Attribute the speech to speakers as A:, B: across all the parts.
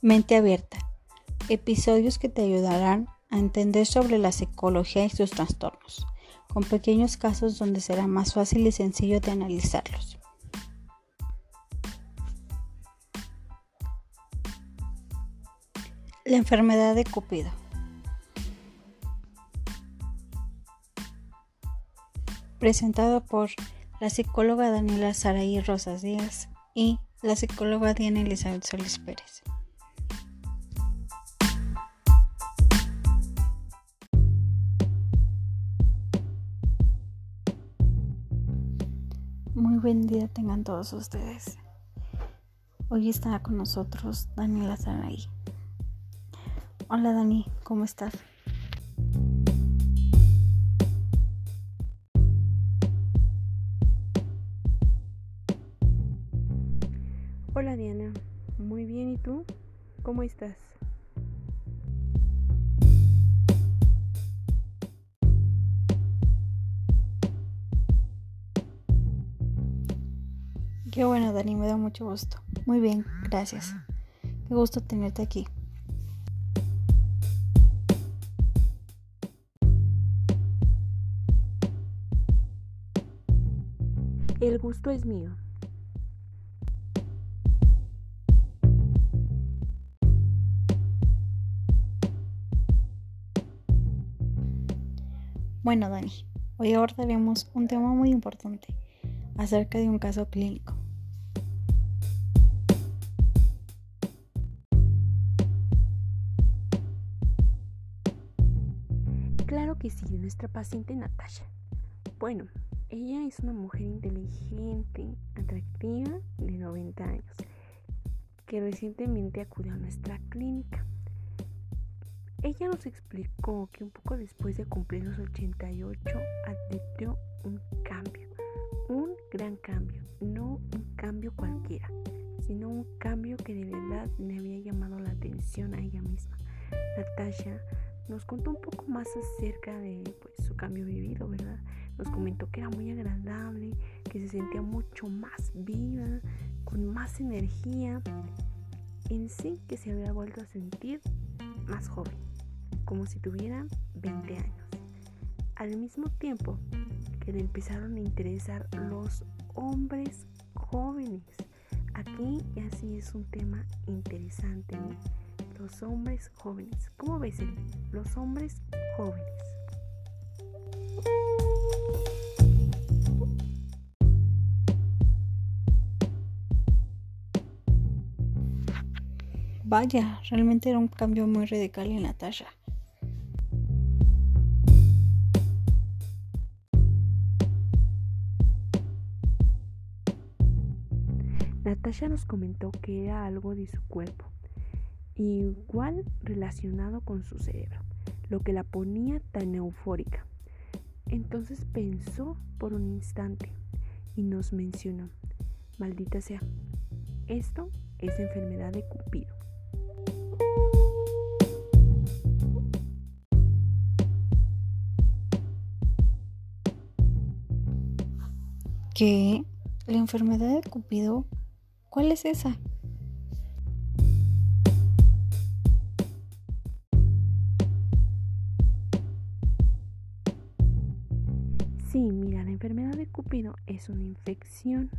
A: Mente abierta. Episodios que te ayudarán a entender sobre la psicología y sus trastornos, con pequeños casos donde será más fácil y sencillo de analizarlos. La enfermedad de Cupido. Presentado por la psicóloga Daniela Saraí Rosas Díaz y la psicóloga Diana Elizabeth Solís Pérez. Día tengan todos ustedes. Hoy está con nosotros Daniela Saraí. Hola Dani, ¿cómo estás?
B: Hola Diana, muy bien, ¿y tú? ¿Cómo estás?
A: Qué bueno, Dani, me da mucho gusto. Muy bien, gracias. Qué gusto tenerte aquí.
B: El gusto es mío.
A: Bueno, Dani, hoy abordaremos un tema muy importante acerca de un caso clínico.
B: Que nuestra paciente Natasha. Bueno, ella es una mujer inteligente, atractiva, de 90 años, que recientemente acudió a nuestra clínica. Ella nos explicó que un poco después de cumplir los 88 advirtió un cambio, un gran cambio, no un cambio cualquiera, sino un cambio que de verdad le había llamado la atención a ella misma. Natasha nos contó un poco más acerca de pues, su cambio vivido, ¿verdad? Nos comentó que era muy agradable, que se sentía mucho más viva, con más energía, en sí que se había vuelto a sentir más joven como si tuviera 20 años. Al mismo tiempo que le empezaron a interesar los hombres jóvenes. Aquí así es un tema interesante. Los hombres jóvenes. ¿Cómo ves? Los hombres jóvenes.
A: Vaya, realmente era un cambio muy radical en Natasha.
B: Natasha nos comentó que era algo de su cuerpo, igual relacionado con su cerebro, lo que la ponía tan eufórica. Entonces pensó por un instante y nos mencionó, maldita sea, esto es enfermedad de Cupido.
A: ¿Qué? ¿La enfermedad de Cupido? ¿Cuál es esa?
B: Enfermedad de Cupido es una infección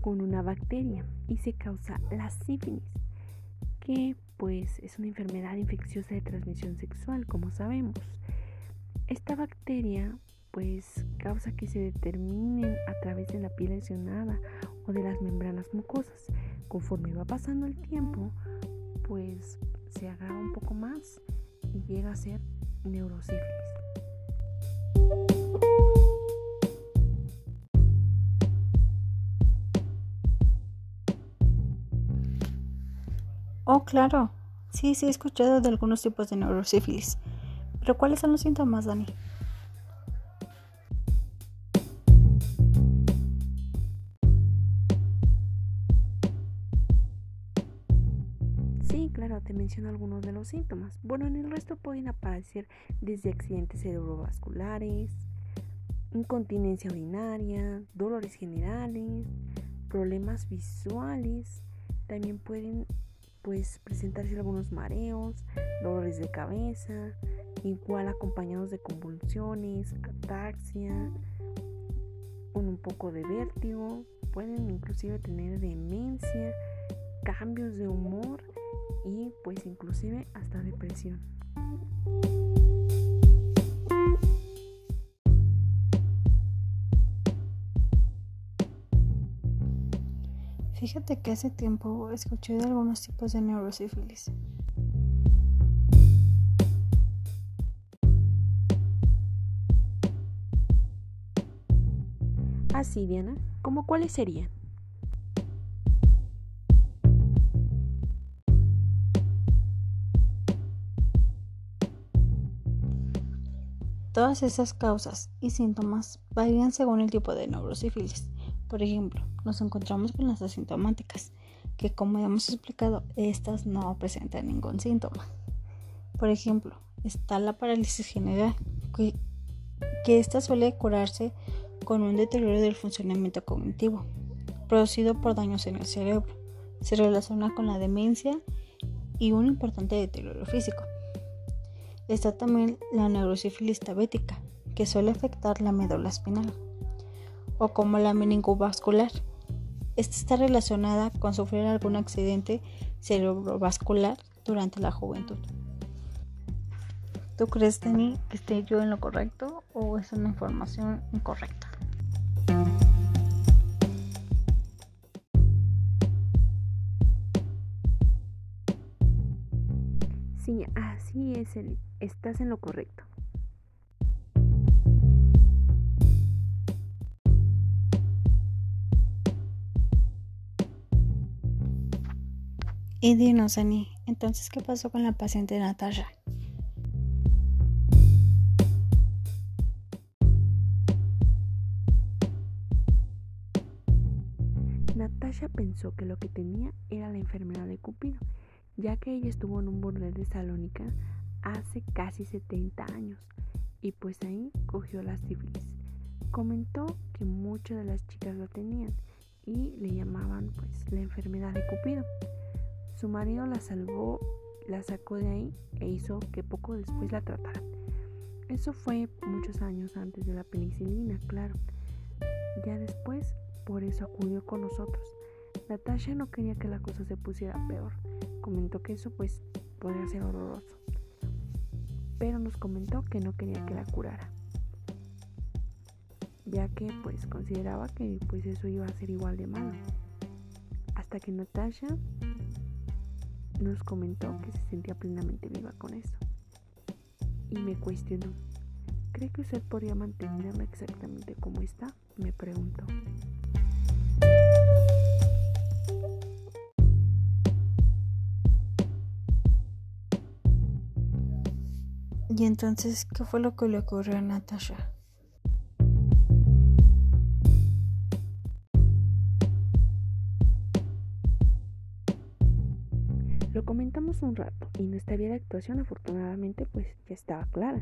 B: con una bacteria y se causa la sífilis, que pues es una enfermedad infecciosa de transmisión sexual, como sabemos. Esta bacteria pues causa que se determinen a través de la piel lesionada o de las membranas mucosas. Conforme va pasando el tiempo, pues se agrava un poco más y llega a ser neurosífilis.
A: Oh, claro. Sí, sí he escuchado de algunos tipos de neurosífilis. Pero ¿cuáles son los síntomas, Dani?
B: Sí, claro, te menciono algunos de los síntomas. Bueno, en el resto pueden aparecer desde accidentes cerebrovasculares, incontinencia urinaria, dolores generales, problemas visuales. También pueden pues presentarse algunos mareos, dolores de cabeza, igual acompañados de convulsiones, ataxia, un poco de vértigo, pueden inclusive tener demencia, cambios de humor y pues inclusive hasta depresión.
A: Fíjate que hace tiempo escuché de algunos tipos de neurosífilis.
B: Así, Diana, ¿cómo cuáles serían?
A: Todas esas causas y síntomas varían según el tipo de neurosífilis. Por ejemplo, nos encontramos con las asintomáticas, que como hemos explicado, estas no presentan ningún síntoma. Por ejemplo, está la parálisis general, que, que esta suele curarse con un deterioro del funcionamiento cognitivo, producido por daños en el cerebro. Se relaciona con la demencia y un importante deterioro físico. Está también la neurosífilis tabética, que suele afectar la médula espinal o como la meningovascular. Esta está relacionada con sufrir algún accidente cerebrovascular durante la juventud. ¿Tú crees, Tenny, que esté yo en lo correcto o es una información incorrecta?
B: Sí, así es, estás en lo correcto.
A: Y dinos, Ani, entonces, ¿qué pasó con la paciente Natasha?
B: Natasha pensó que lo que tenía era la enfermedad de Cupido, ya que ella estuvo en un bordel de Salónica hace casi 70 años y pues ahí cogió la sífilis. Comentó que muchas de las chicas lo tenían y le llamaban pues la enfermedad de Cupido. Su marido la salvó, la sacó de ahí e hizo que poco después la trataran. Eso fue muchos años antes de la penicilina, claro. Ya después, por eso acudió con nosotros. Natasha no quería que la cosa se pusiera peor. Comentó que eso pues podría ser horroroso. Pero nos comentó que no quería que la curara. Ya que pues consideraba que pues eso iba a ser igual de malo. Hasta que Natasha nos comentó que se sentía plenamente viva con eso. Y me cuestionó, ¿cree que usted podría mantenerla exactamente como está? Me preguntó.
A: Y entonces, ¿qué fue lo que le ocurrió a Natasha?
B: Comentamos un rato y nuestra vía de actuación afortunadamente pues ya estaba clara.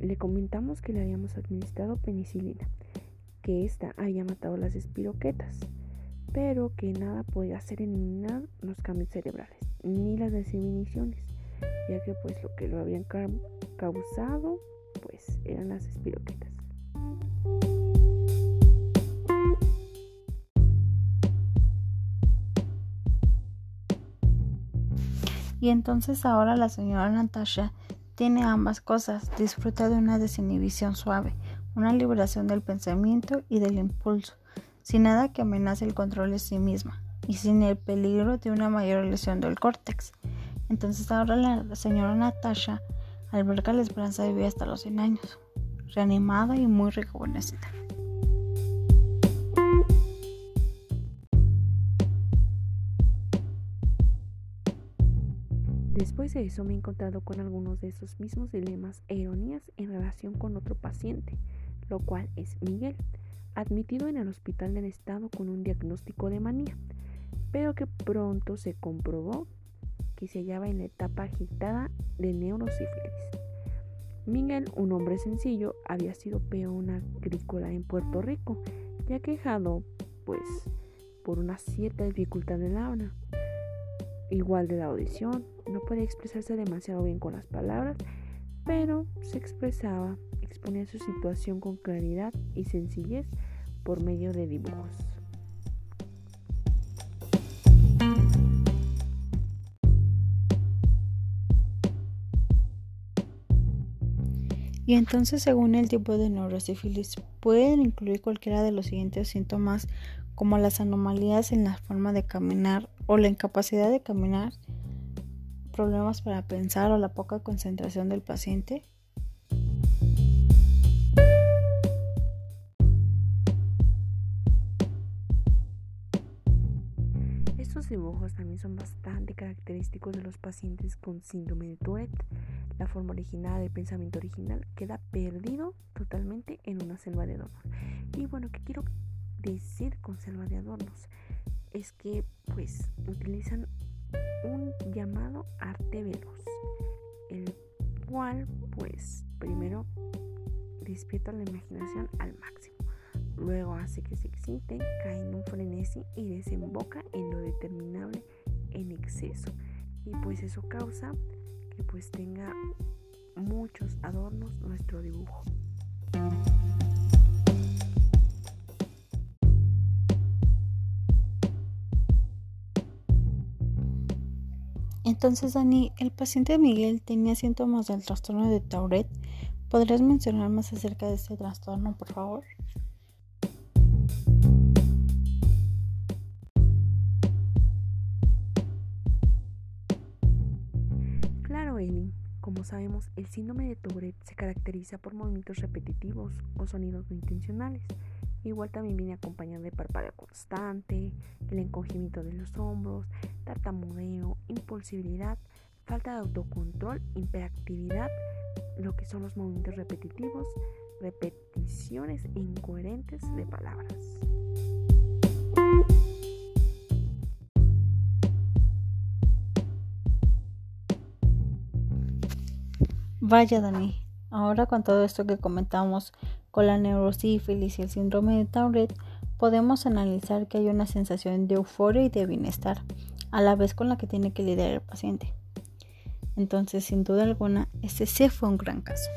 B: Le comentamos que le habíamos administrado penicilina, que ésta había matado las espiroquetas, pero que nada podía hacer eliminar los cambios cerebrales, ni las desinhibiciones, ya que pues lo que lo habían causado pues eran las espiroquetas.
A: Y entonces ahora la señora Natasha tiene ambas cosas, disfruta de una desinhibición suave, una liberación del pensamiento y del impulso, sin nada que amenace el control de sí misma y sin el peligro de una mayor lesión del córtex. Entonces ahora la señora Natasha alberga la esperanza de vivir hasta los 100 años, reanimada y muy rejuvenecida.
B: Después de eso me he encontrado con algunos de esos mismos dilemas e ironías en relación con otro paciente, lo cual es Miguel, admitido en el hospital del estado con un diagnóstico de manía, pero que pronto se comprobó que se hallaba en la etapa agitada de neurosífilis. Miguel, un hombre sencillo, había sido peón agrícola en Puerto Rico, ya quejado, pues, por una cierta dificultad de la habla igual de la audición, no podía expresarse demasiado bien con las palabras, pero se expresaba, exponía su situación con claridad y sencillez por medio de dibujos.
A: Y entonces, según el tipo de neurosífilis, pueden incluir cualquiera de los siguientes síntomas como las anomalías en la forma de caminar o la incapacidad de caminar, problemas para pensar o la poca concentración del paciente.
B: Estos dibujos también son bastante característicos de los pacientes con síndrome de Tourette la forma original, el pensamiento original queda perdido totalmente en una selva de adornos. Y bueno, ¿qué quiero decir con selva de adornos? Es que pues utilizan un llamado arte veloz, el cual pues primero despierta la imaginación al máximo. Luego hace que se excite, cae en un frenesí y desemboca en lo determinable en exceso. Y pues eso causa pues tenga muchos adornos nuestro dibujo.
A: Entonces, Dani, el paciente Miguel tenía síntomas del trastorno de Tourette. ¿Podrías mencionar más acerca de este trastorno, por favor?
B: Como sabemos, el síndrome de Tourette se caracteriza por movimientos repetitivos o sonidos no intencionales. Igual también viene acompañado de parpadeo constante, el encogimiento de los hombros, tartamudeo, impulsividad, falta de autocontrol, hiperactividad, lo que son los movimientos repetitivos, repeticiones incoherentes de palabras.
A: Vaya, Dani, ahora con todo esto que comentamos con la neurosífilis y el síndrome de Tourette, podemos analizar que hay una sensación de euforia y de bienestar, a la vez con la que tiene que lidiar el paciente. Entonces, sin duda alguna, este sí fue un gran caso.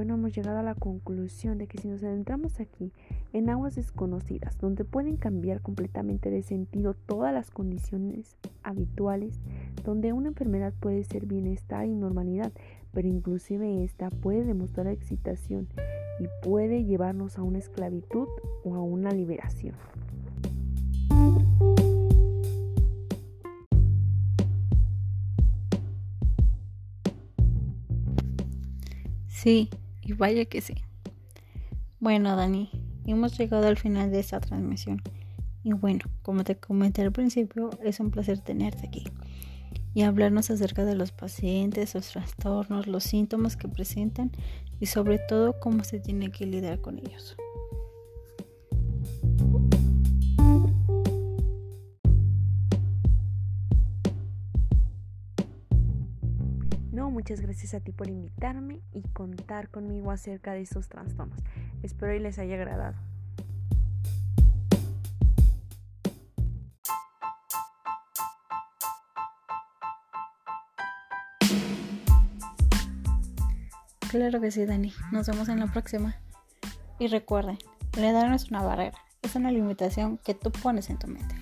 B: Bueno, hemos llegado a la conclusión de que si nos adentramos aquí en aguas desconocidas, donde pueden cambiar completamente de sentido todas las condiciones habituales, donde una enfermedad puede ser bienestar y normalidad, pero inclusive esta puede demostrar excitación y puede llevarnos a una esclavitud o a una liberación.
A: Sí, vaya que sí. Bueno, Dani, hemos llegado al final de esta transmisión. Y bueno, como te comenté al principio, es un placer tenerte aquí y hablarnos acerca de los pacientes, los trastornos, los síntomas que presentan y sobre todo cómo se tiene que lidiar con ellos.
B: Muchas gracias a ti por invitarme y contar conmigo acerca de esos trastornos. Espero y les haya agradado.
A: Claro que sí, Dani. Nos vemos en la próxima. Y recuerden, la edad no es una barrera, es una limitación que tú pones en tu mente.